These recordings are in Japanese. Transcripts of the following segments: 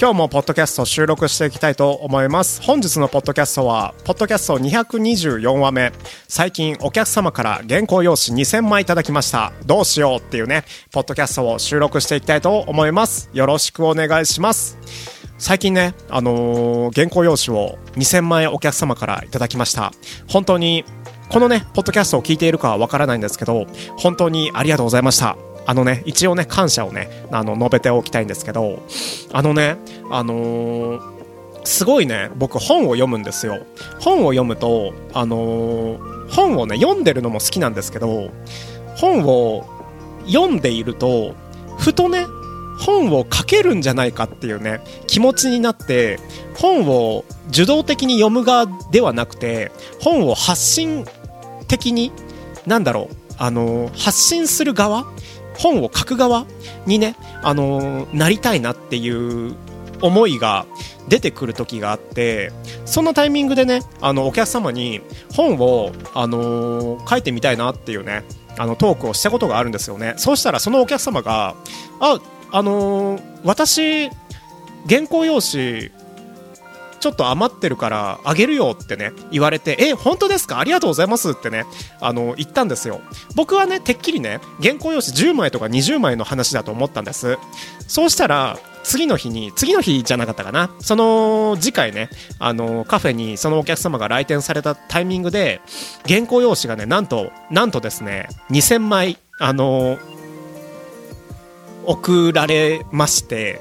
今日もポッドキャスト収録していきたいと思います。本日のポッドキャストはポッドキャスト224話目。最近お客様から原稿用紙2000枚いただきました。どうしようっていうねポッドキャストを収録していきたいと思います。よろしくお願いします。最近ね、あのー、原稿用紙を2000枚お客様からいただきました。本当にこのねポッドキャストを聞いているかはわからないんですけど本当にありがとうございました。あのね、一応ね、感謝をね、あの、述べておきたいんですけど、あのね、あのー、すごいね、僕本を読むんですよ。本を読むと、あのー、本をね、読んでるのも好きなんですけど、本を読んでいると、ふとね、本を書けるんじゃないかっていうね、気持ちになって、本を受動的に読む側ではなくて、本を発信的に、なんだろう、あの、発信する側本を書く側にね、あのー、なりたいなっていう思いが出てくる時があってそのタイミングでねあのお客様に本を、あのー、書いてみたいなっていうねあのトークをしたことがあるんですよね。そうしたらそのお客様がああのー、私原稿用紙ちょっと余ってるからあげるよってね言われてえ本当ですか？ありがとうございますってねあの言ったんですよ。僕はねてっきりね原稿用紙10枚とか20枚の話だと思ったんです。そうしたら次の日に次の日じゃなかったかな。その次回ねあのカフェにそのお客様が来店されたタイミングで原稿用紙がねなんとなんとですね2000枚あの送られまして。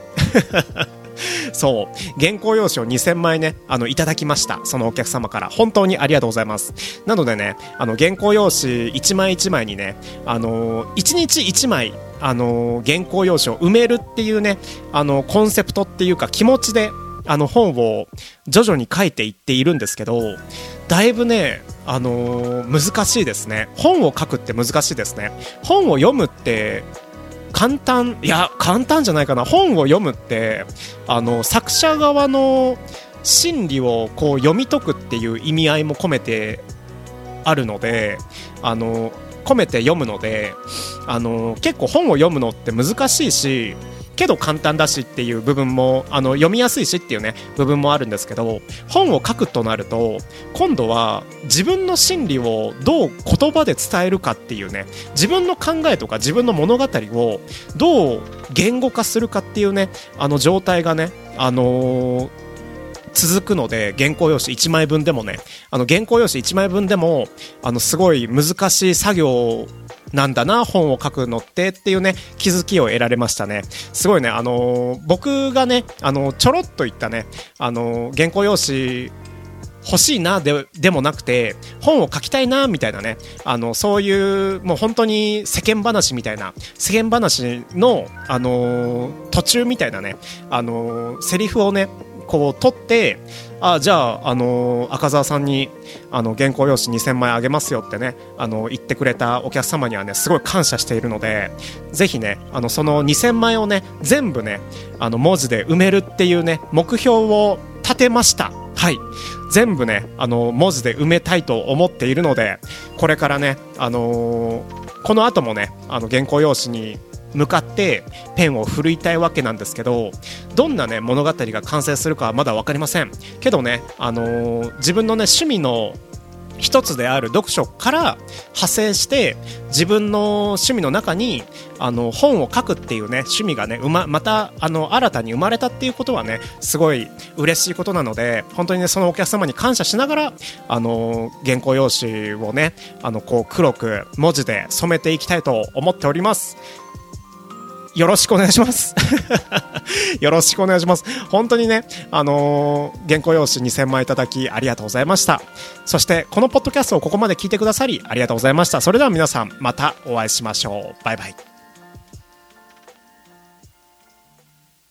そう、原稿用紙を2000枚ね、あの、いただきました。そのお客様から。本当にありがとうございます。なのでね、あの、原稿用紙1枚1枚にね、あの、1日1枚、あの、原稿用紙を埋めるっていうね、あの、コンセプトっていうか気持ちで、あの本を徐々に書いていっているんですけど、だいぶね、あのー、難しいですね。本を書くって難しいですね。本を読むって簡単いや簡単じゃないかな。本を読むってあの作者側の心理をこう読み解くっていう意味合いも込めてあるのであの込めて読むのであの結構本を読むのって難しいしけど簡単だしっていう部分もあの読みやすいしっていうね部分もあるんですけど本を書くとなると今度は自分の心理をどう言葉で伝えるかっていうね自分の考えとか自分の物語をどう言語化するかっていうねあの状態がねあのー続くので原稿用紙1枚分でもねあの原稿用紙1枚分でもあのすごい難しい作業なんだな、本を書くのってっていうね、気づきを得られましたね。すごいね、あのー、僕がね、あのー、ちょろっと言ったね、あのー、原稿用紙、欲しいなででもなくて本を書きたいなみたいなねあのそういうもう本当に世間話みたいな世間話の、あの途中みたいなね、あのセリフをねこう取ってあじゃあ、あの、赤澤さんにあの原稿用紙2000枚あげますよってねあの言ってくれたお客様にはねすごい感謝しているのでぜひねあのその2000枚をね全部ねあの文字で埋めるっていうね目標を立てました。はい。全部ねあの文字で埋めたいと思っているのでこれからねあのー、この後もねあの原稿用紙に向かってペンを振るいたいわけなんですけどどんなね物語が完成するかはまだ分かりません。けどね、あのー、自分のね趣味の一つである読書から派生して自分の趣味の中にあの本を書くっていうね趣味がねままたあの新たに生まれたっていうことはねすごい嬉しいことなので本当にねそのお客様に感謝しながらあの原稿用紙をねあのこう黒く文字で染めていきたいと思っております。よろしくお願いします。よろしくお願いします。本当にね、あのー、原稿用紙2000枚いただきありがとうございました。そして、このポッドキャストをここまで聞いてくださりありがとうございました。それでは皆さん、またお会いしましょう。バイバイ。